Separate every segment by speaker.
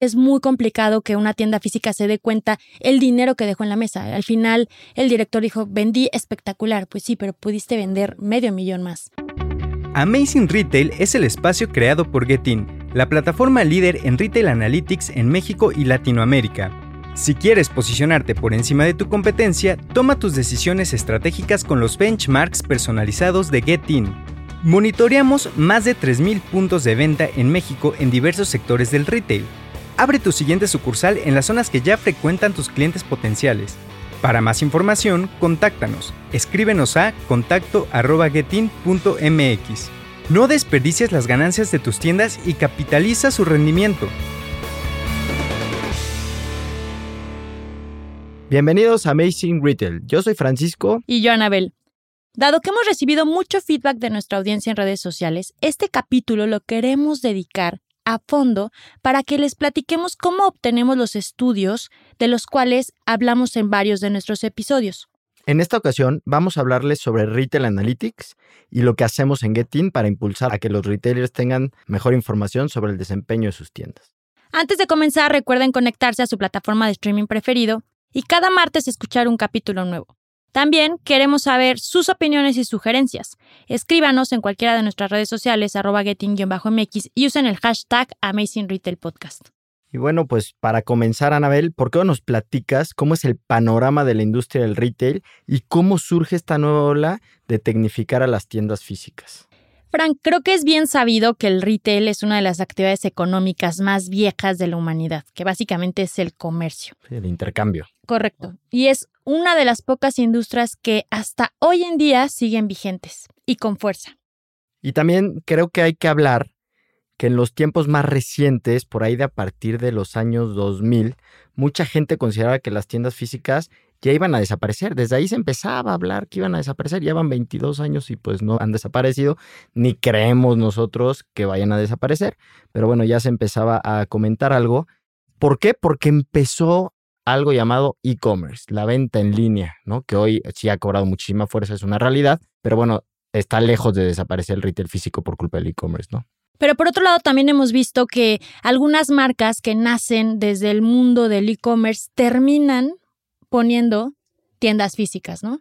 Speaker 1: es muy complicado que una tienda física se dé cuenta el dinero que dejó en la mesa. Al final, el director dijo, vendí espectacular. Pues sí, pero pudiste vender medio millón más.
Speaker 2: Amazing Retail es el espacio creado por Getin, la plataforma líder en retail analytics en México y Latinoamérica. Si quieres posicionarte por encima de tu competencia, toma tus decisiones estratégicas con los benchmarks personalizados de Getin. Monitoreamos más de 3.000 puntos de venta en México en diversos sectores del retail Abre tu siguiente sucursal en las zonas que ya frecuentan tus clientes potenciales. Para más información, contáctanos. Escríbenos a contacto.getin.mx. No desperdicies las ganancias de tus tiendas y capitaliza su rendimiento.
Speaker 3: Bienvenidos a Amazing Retail. Yo soy Francisco.
Speaker 1: Y yo, Anabel. Dado que hemos recibido mucho feedback de nuestra audiencia en redes sociales, este capítulo lo queremos dedicar a fondo para que les platiquemos cómo obtenemos los estudios de los cuales hablamos en varios de nuestros episodios.
Speaker 3: En esta ocasión vamos a hablarles sobre Retail Analytics y lo que hacemos en Getin para impulsar a que los retailers tengan mejor información sobre el desempeño de sus tiendas.
Speaker 1: Antes de comenzar, recuerden conectarse a su plataforma de streaming preferido y cada martes escuchar un capítulo nuevo. También queremos saber sus opiniones y sugerencias. Escríbanos en cualquiera de nuestras redes sociales, arroba getting-mx y usen el hashtag Amazing Retail Podcast.
Speaker 3: Y bueno, pues para comenzar, Anabel, ¿por qué no nos platicas cómo es el panorama de la industria del retail y cómo surge esta nueva ola de tecnificar a las tiendas físicas?
Speaker 1: Frank, creo que es bien sabido que el retail es una de las actividades económicas más viejas de la humanidad, que básicamente es el comercio.
Speaker 3: el intercambio.
Speaker 1: Correcto. Y es una de las pocas industrias que hasta hoy en día siguen vigentes y con fuerza.
Speaker 3: Y también creo que hay que hablar que en los tiempos más recientes, por ahí de a partir de los años 2000, mucha gente consideraba que las tiendas físicas ya iban a desaparecer. Desde ahí se empezaba a hablar que iban a desaparecer. Llevan 22 años y pues no han desaparecido, ni creemos nosotros que vayan a desaparecer. Pero bueno, ya se empezaba a comentar algo. ¿Por qué? Porque empezó algo llamado e-commerce, la venta en línea, ¿no? Que hoy sí ha cobrado muchísima fuerza, es una realidad, pero bueno, está lejos de desaparecer el retail físico por culpa del e-commerce, ¿no?
Speaker 1: Pero por otro lado, también hemos visto que algunas marcas que nacen desde el mundo del e-commerce terminan poniendo tiendas físicas, ¿no?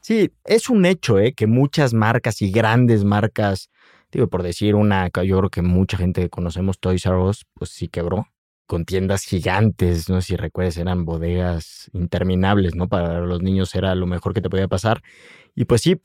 Speaker 3: Sí, es un hecho, ¿eh? Que muchas marcas y grandes marcas, digo, por decir una, yo creo que mucha gente que conocemos, Toys R Us, pues sí quebró con tiendas gigantes, no sé si recuerdes, eran bodegas interminables, ¿no? Para los niños era lo mejor que te podía pasar. Y pues sí,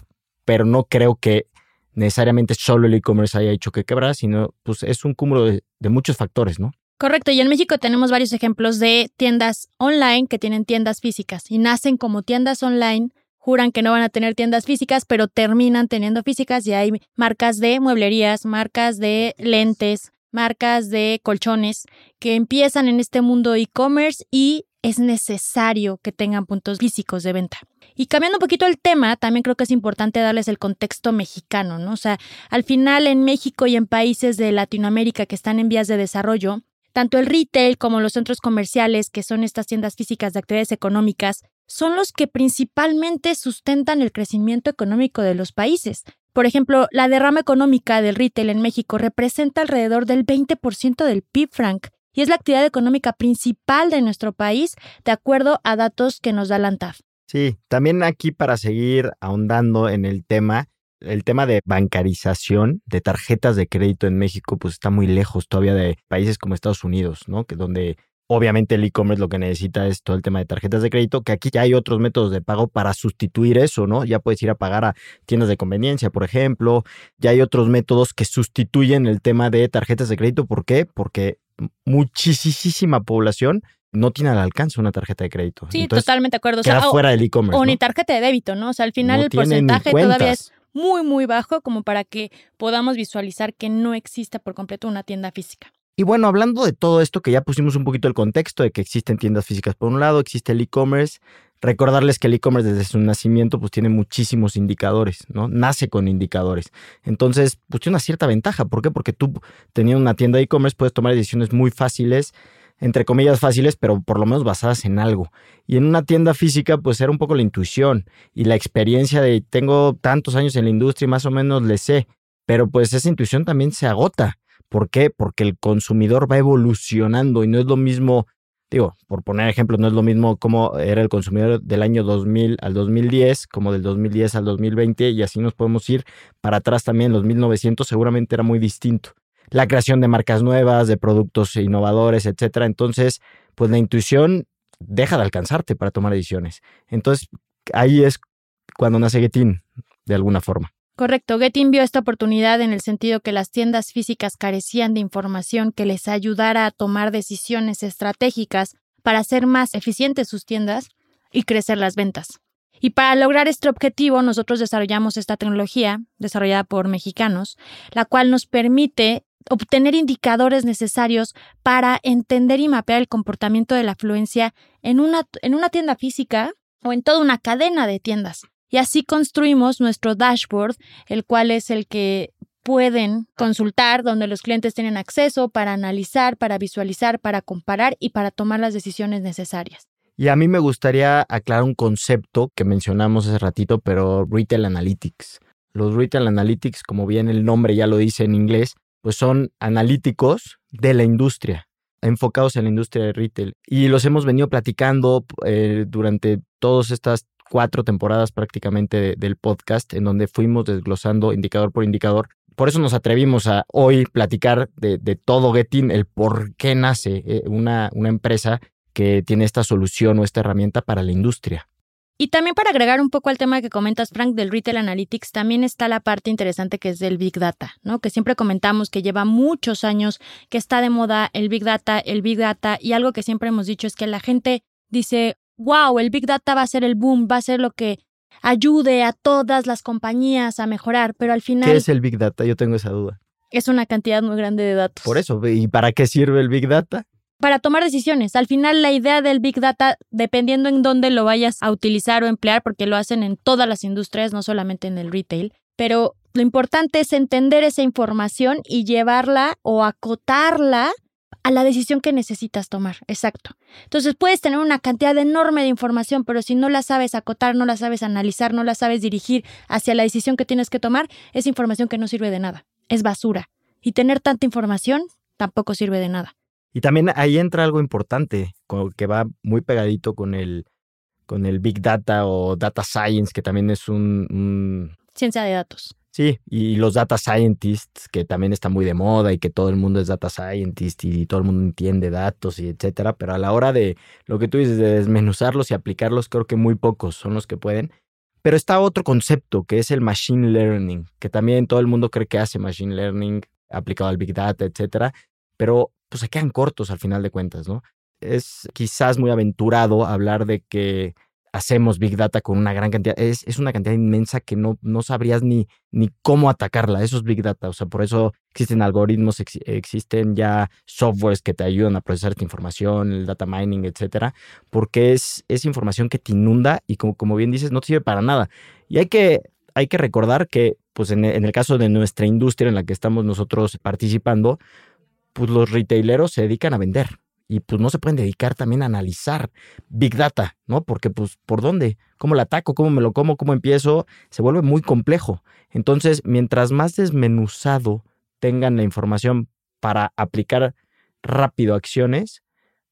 Speaker 3: pero no creo que necesariamente solo el e-commerce haya hecho que quebrar, sino pues es un cúmulo de, de, muchos factores, ¿no?
Speaker 1: Correcto, y en México tenemos varios ejemplos de tiendas online que tienen tiendas físicas y nacen como tiendas online, juran que no van a tener tiendas físicas, pero terminan teniendo físicas y hay marcas de mueblerías, marcas de lentes, marcas de colchones que empiezan en este mundo e-commerce y es necesario que tengan puntos físicos de venta. Y cambiando un poquito el tema, también creo que es importante darles el contexto mexicano, ¿no? O sea, al final en México y en países de Latinoamérica que están en vías de desarrollo, tanto el retail como los centros comerciales, que son estas tiendas físicas de actividades económicas, son los que principalmente sustentan el crecimiento económico de los países. Por ejemplo, la derrama económica del retail en México representa alrededor del 20% del PIB, Frank, y es la actividad económica principal de nuestro país, de acuerdo a datos que nos da la ANTAF.
Speaker 3: Sí, también aquí para seguir ahondando en el tema, el tema de bancarización de tarjetas de crédito en México, pues está muy lejos todavía de países como Estados Unidos, ¿no? Que donde Obviamente el e-commerce lo que necesita es todo el tema de tarjetas de crédito, que aquí ya hay otros métodos de pago para sustituir eso, ¿no? Ya puedes ir a pagar a tiendas de conveniencia, por ejemplo. Ya hay otros métodos que sustituyen el tema de tarjetas de crédito. ¿Por qué? Porque muchísima población no tiene al alcance una tarjeta de crédito.
Speaker 1: Sí, totalmente de acuerdo.
Speaker 3: O sea, fuera del e-commerce.
Speaker 1: O ni tarjeta de débito, ¿no? O sea, al final el porcentaje todavía es muy, muy bajo como para que podamos visualizar que no exista por completo una tienda física.
Speaker 3: Y bueno, hablando de todo esto, que ya pusimos un poquito el contexto de que existen tiendas físicas por un lado, existe el e-commerce, recordarles que el e-commerce desde su nacimiento pues tiene muchísimos indicadores, ¿no? Nace con indicadores. Entonces, pues tiene una cierta ventaja. ¿Por qué? Porque tú teniendo una tienda de e-commerce puedes tomar decisiones muy fáciles, entre comillas fáciles, pero por lo menos basadas en algo. Y en una tienda física pues era un poco la intuición y la experiencia de tengo tantos años en la industria y más o menos le sé, pero pues esa intuición también se agota ¿Por qué? Porque el consumidor va evolucionando y no es lo mismo, digo, por poner ejemplos, no es lo mismo como era el consumidor del año 2000 al 2010, como del 2010 al 2020, y así nos podemos ir para atrás también, los 1900 seguramente era muy distinto. La creación de marcas nuevas, de productos innovadores, etcétera. Entonces, pues la intuición deja de alcanzarte para tomar decisiones. Entonces, ahí es cuando nace Getin, de alguna forma.
Speaker 1: Correcto, Getin vio esta oportunidad en el sentido que las tiendas físicas carecían de información que les ayudara a tomar decisiones estratégicas para hacer más eficientes sus tiendas y crecer las ventas. Y para lograr este objetivo, nosotros desarrollamos esta tecnología, desarrollada por mexicanos, la cual nos permite obtener indicadores necesarios para entender y mapear el comportamiento de la afluencia en una, en una tienda física o en toda una cadena de tiendas. Y así construimos nuestro dashboard, el cual es el que pueden consultar, donde los clientes tienen acceso para analizar, para visualizar, para comparar y para tomar las decisiones necesarias.
Speaker 3: Y a mí me gustaría aclarar un concepto que mencionamos hace ratito, pero Retail Analytics. Los Retail Analytics, como bien el nombre ya lo dice en inglés, pues son analíticos de la industria, enfocados en la industria de retail. Y los hemos venido platicando eh, durante todas estas cuatro temporadas prácticamente del podcast, en donde fuimos desglosando indicador por indicador. Por eso nos atrevimos a hoy platicar de, todo Getin, el por qué nace eh, una, una empresa que tiene esta solución o esta herramienta para la industria.
Speaker 1: Y también para agregar un poco al tema que comentas, Frank, del Retail Analytics, también está la parte interesante que es del Big Data, ¿no? Que siempre comentamos que lleva muchos años que está de moda el Big Data, el Big Data, y algo que siempre hemos dicho es que la gente dice, wow, el Big Data va a ser el boom, va a ser lo que ayude a todas las compañías a mejorar, pero al final...
Speaker 3: ¿Qué es el Big Data? Yo tengo esa duda.
Speaker 1: Es una cantidad muy grande de datos.
Speaker 3: Por eso, ¿y para qué sirve el Big Data?
Speaker 1: Para tomar decisiones. Al final, la idea del Big Data, dependiendo en dónde lo vayas a utilizar o emplear, porque lo hacen en todas las industrias, no solamente en el retail, pero lo importante es entender esa información y llevarla o acotarla a la decisión que necesitas tomar. Exacto. Entonces puedes tener una cantidad enorme de información, pero si no la sabes acotar, no la sabes analizar, no la sabes dirigir hacia la decisión que tienes que tomar, es información que no sirve de nada. Es basura. Y tener tanta información tampoco sirve de nada.
Speaker 3: Y también ahí entra algo importante, que va muy pegadito con el, con el Big Data o Data Science, que también es un...
Speaker 1: Ciencia de datos.
Speaker 3: Sí, y los data scientists, que también están muy de moda y que todo el mundo es data scientist y todo el mundo entiende datos y etcétera, pero a la hora de lo que tú dices, de desmenuzarlos y aplicarlos, creo que muy pocos son los que pueden. Pero está otro concepto que es el machine learning, que también todo el mundo cree que hace machine learning aplicado al big data, etcétera, pero pues se quedan cortos al final de cuentas, ¿no? Es quizás muy aventurado hablar de que hacemos Big Data con una gran cantidad, es, es una cantidad inmensa que no, no sabrías ni, ni cómo atacarla. Eso es Big Data. O sea, por eso existen algoritmos, existen ya softwares que te ayudan a procesar esta información, el data mining, etcétera, porque es, es información que te inunda y como, como bien dices, no sirve para nada. Y hay que, hay que recordar que, pues en, en el caso de nuestra industria en la que estamos nosotros participando, pues los retaileros se dedican a vender y pues no se pueden dedicar también a analizar Big Data, ¿no? Porque pues por dónde, cómo lo ataco, cómo me lo como, cómo empiezo, se vuelve muy complejo. Entonces, mientras más desmenuzado tengan la información para aplicar rápido acciones,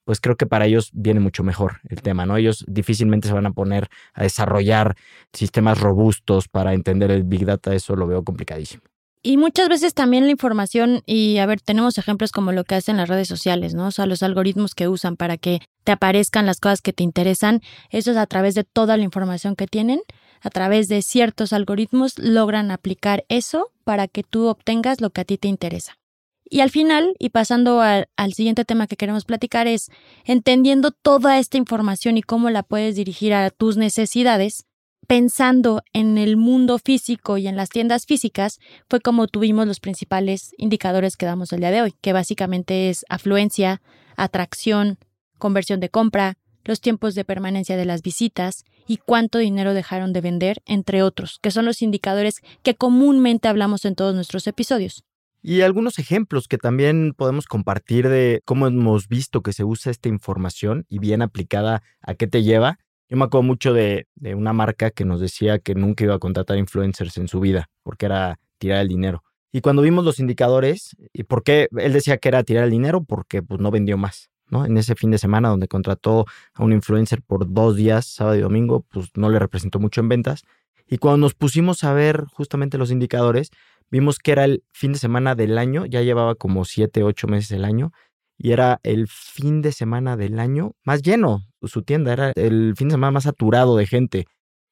Speaker 3: pues creo que para ellos viene mucho mejor el tema, ¿no? Ellos difícilmente se van a poner a desarrollar sistemas robustos para entender el Big Data, eso lo veo complicadísimo.
Speaker 1: Y muchas veces también la información, y a ver, tenemos ejemplos como lo que hacen las redes sociales, ¿no? O sea, los algoritmos que usan para que te aparezcan las cosas que te interesan, eso es a través de toda la información que tienen, a través de ciertos algoritmos logran aplicar eso para que tú obtengas lo que a ti te interesa. Y al final, y pasando al, al, siguiente tema que queremos platicar, es entendiendo toda esta información y cómo la puedes dirigir a tus necesidades, pensando en el mundo físico y en las tiendas físicas, fue como tuvimos los principales indicadores que damos el día de hoy, que básicamente es afluencia, atracción, conversión de compra, los tiempos de permanencia de las visitas y cuánto dinero dejaron de vender, entre otros, que son los indicadores que comúnmente hablamos en todos nuestros episodios.
Speaker 3: Y algunos ejemplos que también podemos compartir de cómo hemos visto que se usa esta información y bien aplicada a qué te lleva yo me acuerdo mucho de, una marca que nos decía que nunca iba a contratar influencers en su vida, porque era tirar el dinero. Y cuando vimos los indicadores, ¿y por qué él decía que era tirar el dinero? Porque pues no vendió más. ¿no? En ese fin de semana donde contrató a un influencer por dos días, sábado y domingo, pues no le representó mucho en ventas. Y cuando nos pusimos a ver justamente los indicadores, vimos que era el fin de semana del año, ya llevaba como siete, ocho meses el año, y era el fin de semana del año más lleno, su tienda era el fin de semana más saturado de gente.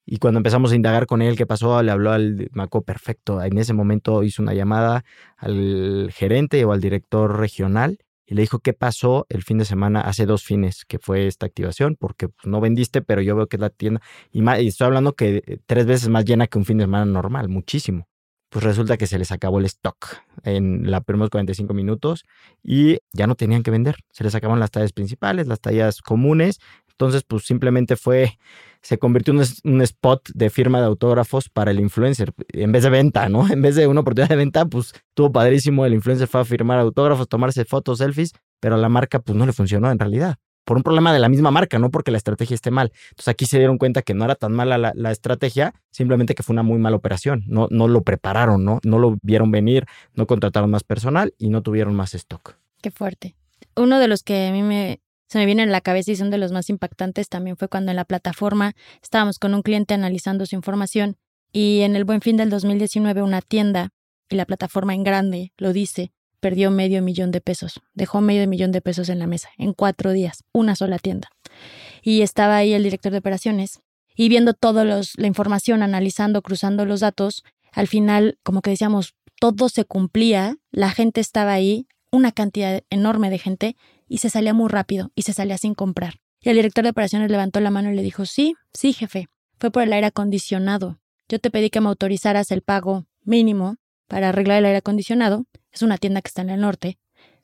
Speaker 3: Y cuando empezamos a indagar con él qué pasó, le habló al Maco perfecto. En ese momento hizo una llamada al gerente o al director regional y le dijo qué pasó el fin de semana, hace dos fines que fue esta activación, porque pues, no vendiste, pero yo veo que es la tienda, y, y estoy hablando que eh, tres veces más llena que un fin de semana normal, muchísimo. Pues resulta que se les acabó el stock en los primeros 45 minutos y ya no tenían que vender. Se les acabaron las tallas principales, las tallas comunes. Entonces, pues simplemente fue se convirtió en un spot de firma de autógrafos para el influencer, en vez de venta, ¿no? En vez de una oportunidad de venta, pues estuvo padrísimo, el influencer fue a firmar autógrafos, tomarse fotos, selfies, pero a la marca pues no le funcionó en realidad, por un problema de la misma marca, no porque la estrategia esté mal. Entonces aquí se dieron cuenta que no era tan mala la, estrategia, simplemente que fue una muy mala operación, no, no lo prepararon, ¿no? No lo vieron venir, no contrataron más personal y no tuvieron más stock.
Speaker 1: Qué fuerte. Uno de los que a mí me se me viene en la cabeza y son de los más impactantes también fue cuando en la plataforma estábamos con un cliente analizando su información y en el buen fin del 2019 una tienda, y la plataforma en grande lo dice, perdió medio millón de pesos, dejó medio millón de pesos en la mesa en cuatro días, una sola tienda. Y estaba ahí el director de operaciones y viendo toda la información, analizando, cruzando los datos, al final como que decíamos, todo se cumplía, la gente estaba ahí, una cantidad enorme de gente y se salía muy rápido y se salía sin comprar. Y el director de operaciones levantó la mano y le dijo, sí, sí, jefe, fue por el aire acondicionado. Yo te pedí que me autorizaras el pago mínimo para arreglar el aire acondicionado. Es una tienda que está en el norte,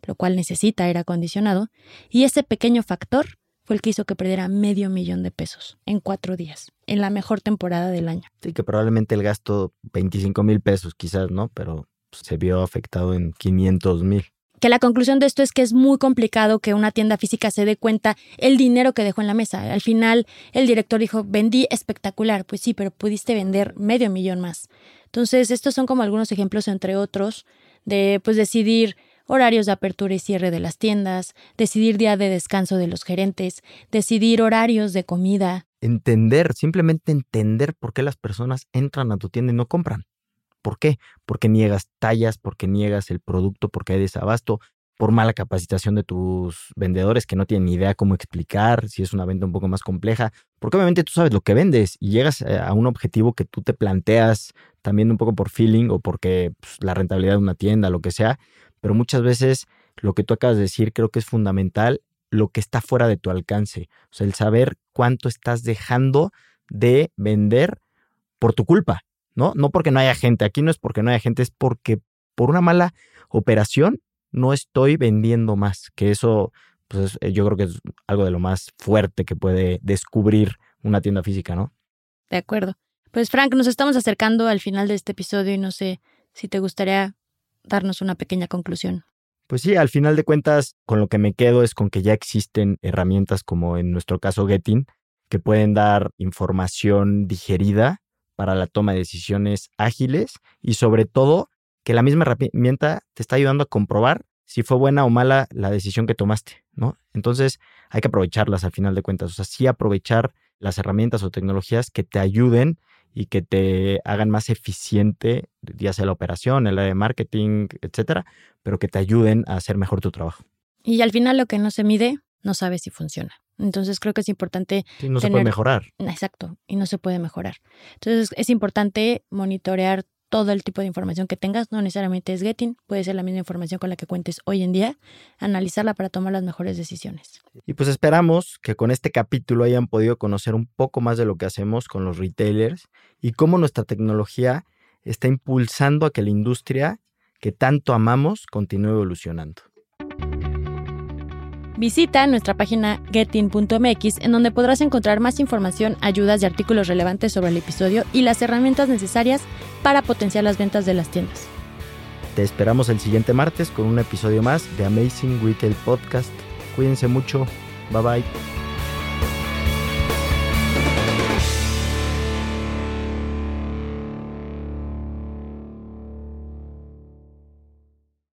Speaker 1: lo cual necesita aire acondicionado. Y ese pequeño factor fue el que hizo que perdiera medio millón de pesos en cuatro días, en la mejor temporada del año.
Speaker 3: Sí, que probablemente el gasto 25 mil pesos quizás, ¿no? Pero se vio afectado en 500 mil
Speaker 1: que la conclusión de esto es que es muy complicado que una tienda física se dé cuenta el dinero que dejó en la mesa. Al final, el director dijo, vendí espectacular. Pues sí, pero pudiste vender medio millón más. Entonces, estos son como algunos ejemplos, entre otros, de pues decidir horarios de apertura y cierre de las tiendas, decidir día de descanso de los gerentes, decidir horarios de comida.
Speaker 3: Entender, simplemente entender por qué las personas entran a tu tienda y no compran. ¿Por qué? Porque niegas tallas, porque niegas el producto, porque hay desabasto, por mala capacitación de tus vendedores que no tienen ni idea cómo explicar si es una venta un poco más compleja, porque obviamente tú sabes lo que vendes y llegas eh, a un objetivo que tú te planteas también un poco por feeling o porque pues, la rentabilidad de una tienda, lo que sea, pero muchas veces lo que tú acabas de decir creo que es fundamental lo que está fuera de tu alcance, o sea, el saber cuánto estás dejando de vender por tu culpa. ¿no? No porque no haya gente, aquí no es porque no haya gente, es porque por una mala operación no estoy vendiendo más, que eso pues eh, yo creo que es algo de lo más fuerte que puede descubrir una tienda física, ¿no?
Speaker 1: De acuerdo. Pues Frank, nos estamos acercando al final de este episodio y no sé si te gustaría darnos una pequeña conclusión.
Speaker 3: Pues sí, al final de cuentas, con lo que me quedo es con que ya existen herramientas como en nuestro caso Getting, que pueden dar información digerida para la toma de decisiones ágiles y sobre todo que la misma herramienta te está ayudando a comprobar si fue buena o mala la decisión que tomaste, ¿no? Entonces hay que aprovecharlas al final de cuentas, o sea, sí aprovechar las herramientas o tecnologías que te ayuden y que te hagan más eficiente, ya sea la operación, el área de marketing, etcétera, pero que te ayuden a hacer mejor tu trabajo.
Speaker 1: Y al final lo que no se mide, no sabe si funciona. Entonces creo que es importante.
Speaker 3: Sí, no se puede mejorar.
Speaker 1: Exacto, y no se puede mejorar. Entonces es importante monitorear todo el tipo de información que tengas, no necesariamente es Getting, puede ser la misma información con la que cuentes hoy en día, analizarla para tomar las mejores decisiones.
Speaker 3: Y pues esperamos que con este capítulo hayan podido conocer un poco más de lo que hacemos con los retailers y cómo nuestra tecnología está impulsando a que la industria que tanto amamos continúe evolucionando.
Speaker 1: Visita nuestra página getin.mx en donde podrás encontrar más información, ayudas y artículos relevantes sobre el episodio y las herramientas necesarias para potenciar las ventas de las tiendas.
Speaker 3: Te esperamos el siguiente martes con un episodio más de Amazing Retail Podcast. Cuídense mucho. Bye bye.